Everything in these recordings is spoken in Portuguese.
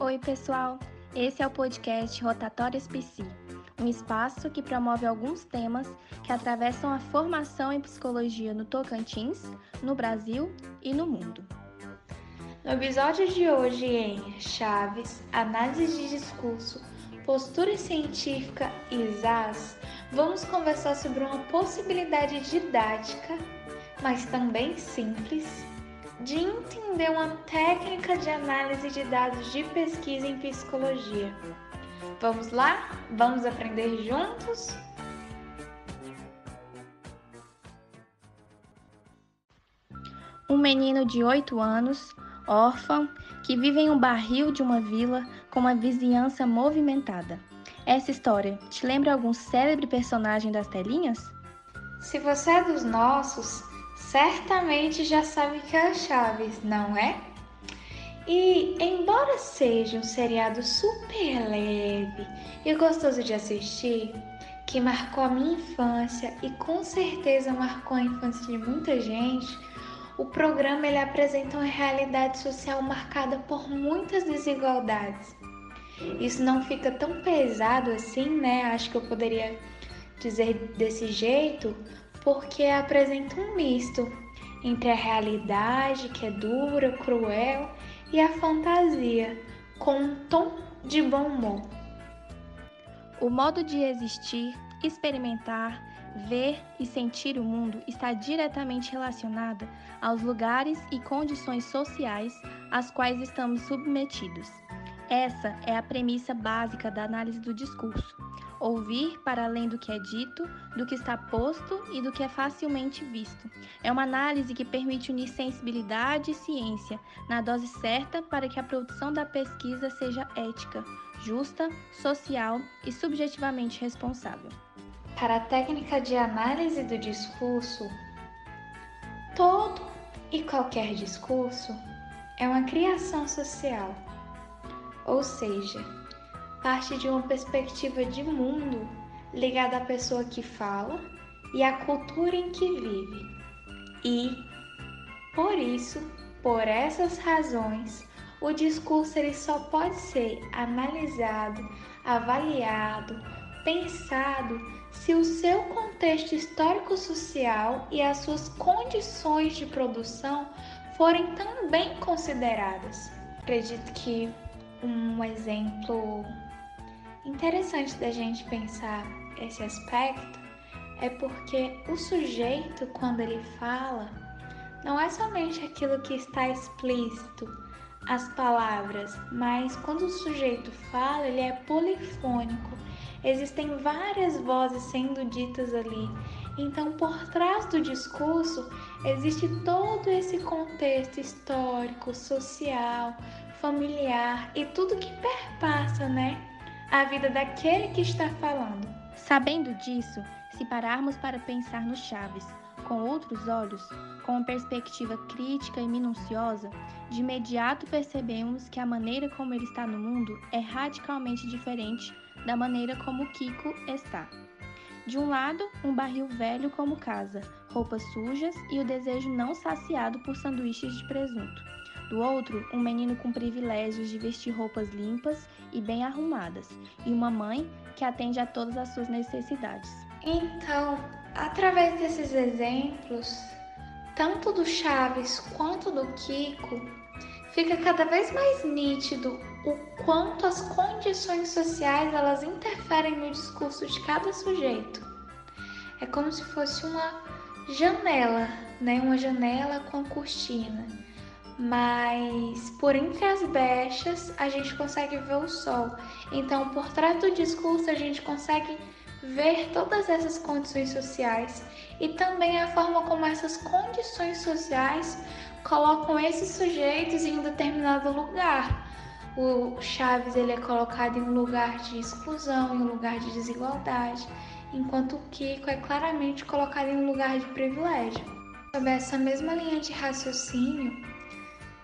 Oi, pessoal! Esse é o podcast Rotatórias Psi, um espaço que promove alguns temas que atravessam a formação em psicologia no Tocantins, no Brasil e no mundo. No episódio de hoje, em Chaves, Análise de Discurso, Postura Científica e ZAS, vamos conversar sobre uma possibilidade didática, mas também simples, de entender uma técnica de análise de dados de pesquisa em psicologia. Vamos lá? Vamos aprender juntos? Um menino de 8 anos, órfão, que vive em um barril de uma vila com uma vizinhança movimentada. Essa história te lembra algum célebre personagem das telinhas? Se você é dos nossos, certamente já sabe que é a Chaves, não é? E embora seja um seriado super leve e gostoso de assistir, que marcou a minha infância e com certeza marcou a infância de muita gente, o programa ele apresenta uma realidade social marcada por muitas desigualdades. Isso não fica tão pesado assim, né? Acho que eu poderia dizer desse jeito, porque apresenta um misto entre a realidade, que é dura, cruel, e a fantasia, com um tom de bom humor. O modo de existir, experimentar, ver e sentir o mundo está diretamente relacionado aos lugares e condições sociais às quais estamos submetidos. Essa é a premissa básica da análise do discurso ouvir para além do que é dito, do que está posto e do que é facilmente visto. É uma análise que permite unir sensibilidade e ciência na dose certa para que a produção da pesquisa seja ética, justa, social e subjetivamente responsável. Para a técnica de análise do discurso, todo e qualquer discurso é uma criação social, ou seja, parte de uma perspectiva de mundo ligada à pessoa que fala e à cultura em que vive. E, por isso, por essas razões, o discurso ele só pode ser analisado, avaliado, pensado se o seu contexto histórico-social e as suas condições de produção forem também consideradas. Acredito que um exemplo interessante da gente pensar esse aspecto é porque o sujeito, quando ele fala, não é somente aquilo que está explícito, as palavras, mas quando o sujeito fala, ele é polifônico. Existem várias vozes sendo ditas ali. Então, por trás do discurso, existe todo esse contexto histórico, social, familiar e tudo que perpassa, né? a vida daquele que está falando. Sabendo disso, se pararmos para pensar no Chaves com outros olhos, com uma perspectiva crítica e minuciosa, de imediato percebemos que a maneira como ele está no mundo é radicalmente diferente da maneira como Kiko está. De um lado, um barril velho como casa, roupas sujas e o desejo não saciado por sanduíches de presunto. Do outro, um menino com privilégios de vestir roupas limpas e bem arrumadas, e uma mãe que atende a todas as suas necessidades. Então, através desses exemplos, tanto do Chaves quanto do Kiko, fica cada vez mais nítido o quanto as condições sociais elas interferem no discurso de cada sujeito. É como se fosse uma janela, né? Uma janela com cortina mas por entre as brechas a gente consegue ver o sol. Então, por trás do discurso, a gente consegue ver todas essas condições sociais e também a forma como essas condições sociais colocam esses sujeitos em um determinado lugar. O Chaves ele é colocado em um lugar de exclusão, em um lugar de desigualdade, enquanto o Kiko é claramente colocado em um lugar de privilégio. Sob essa mesma linha de raciocínio,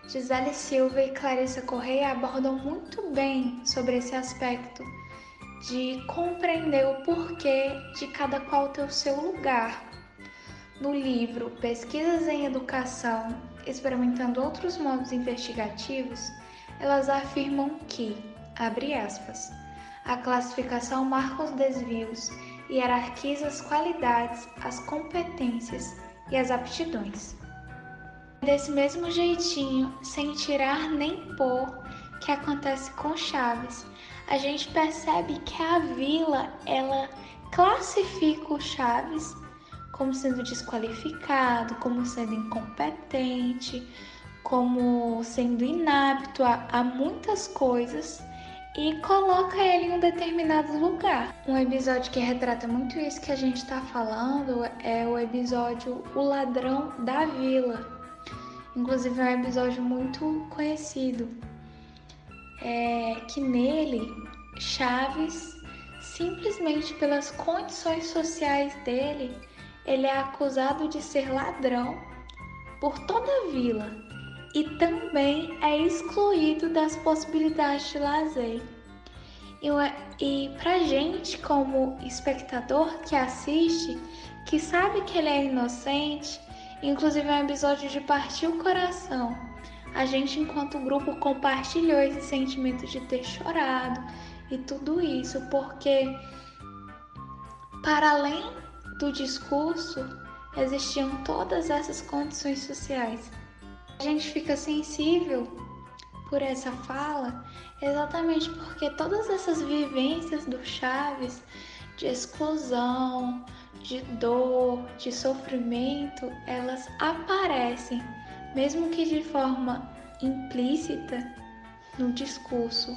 Gisele Silva e Clarissa Correia abordam muito bem sobre esse aspecto de compreender o porquê de cada qual ter o seu lugar. No livro Pesquisas em Educação, experimentando outros modos investigativos, elas afirmam que, abre aspas, a classificação marca os desvios e hierarquiza as qualidades, as competências e as aptidões. Desse mesmo jeitinho, sem tirar nem pôr, que acontece com Chaves, a gente percebe que a vila ela classifica o Chaves como sendo desqualificado, como sendo incompetente, como sendo inapto a, a muitas coisas e coloca ele em um determinado lugar. Um episódio que retrata muito isso que a gente está falando é o episódio O Ladrão da Vila. Inclusive é um episódio muito conhecido. É que nele Chaves, simplesmente pelas condições sociais dele, ele é acusado de ser ladrão por toda a vila e também é excluído das possibilidades de lazer. E, e pra gente, como espectador que assiste, que sabe que ele é inocente, inclusive é um episódio de partir o coração. A gente, enquanto grupo, compartilhou esse sentimento de ter chorado e tudo isso, porque para além do discurso existiam todas essas condições sociais. A gente fica sensível por essa fala exatamente porque todas essas vivências do Chaves de exclusão, de dor, de sofrimento, elas aparecem, mesmo que de forma implícita, no discurso.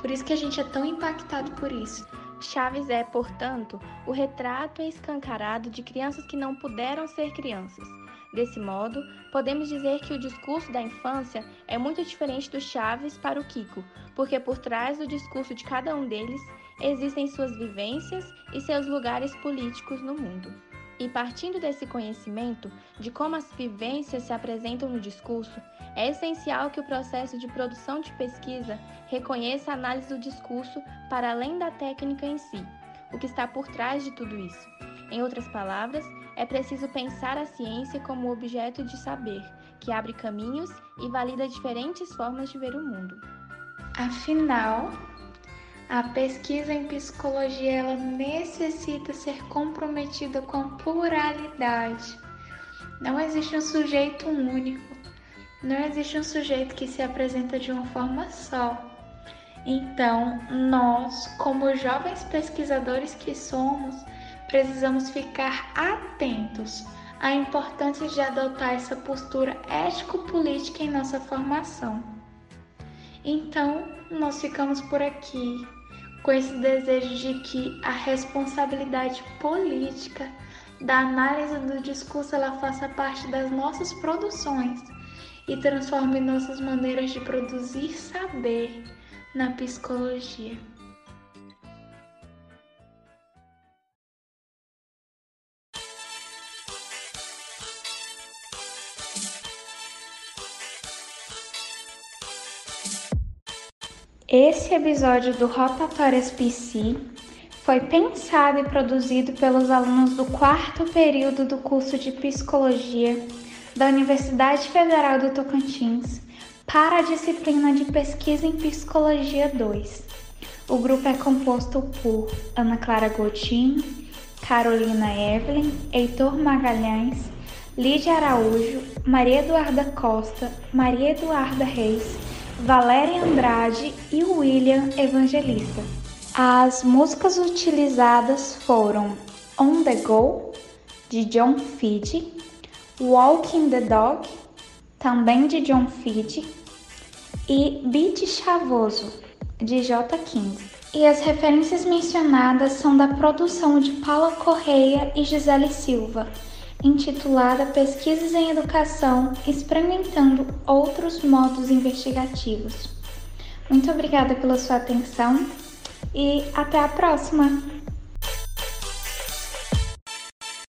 Por isso que a gente é tão impactado por isso. Chaves é, portanto, o retrato escancarado de crianças que não puderam ser crianças. Desse modo, podemos dizer que o discurso da infância é muito diferente do Chaves para o Kiko, porque por trás do discurso de cada um deles existem suas vivências e seus lugares políticos no mundo. E partindo desse conhecimento de como as vivências se apresentam no discurso, é essencial que o processo de produção de pesquisa reconheça a análise do discurso para além da técnica em si, o que está por trás de tudo isso. Em outras palavras, é preciso pensar a ciência como objeto de saber, que abre caminhos e valida diferentes formas de ver o mundo. Afinal, a pesquisa em psicologia ela necessita ser comprometida com a pluralidade. Não existe um sujeito único, não existe um sujeito que se apresenta de uma forma só. Então, nós, como jovens pesquisadores que somos, precisamos ficar atentos à importância de adotar essa postura ético-política em nossa formação. Então, nós ficamos por aqui com esse desejo de que a responsabilidade política da análise do discurso ela faça parte das nossas produções e transforme nossas maneiras de produzir saber na psicologia. Esse episódio do Rotatórias PC foi pensado e produzido pelos alunos do quarto período do curso de Psicologia da Universidade Federal do Tocantins para a disciplina de Pesquisa em Psicologia 2. O grupo é composto por Ana Clara Gotin, Carolina Evelyn, Heitor Magalhães, Lídia Araújo, Maria Eduarda Costa, Maria Eduarda Reis, Valéria Andrade e William Evangelista. As músicas utilizadas foram On the Go, de John Feed, Walking the Dog, também de John Feed, e Beat Chavoso, de J15. E as referências mencionadas são da produção de Paula Correia e Gisele Silva, intitulada Pesquisas em Educação Experimentando Outros Modos Investigativos. Muito obrigada pela sua atenção e até a próxima!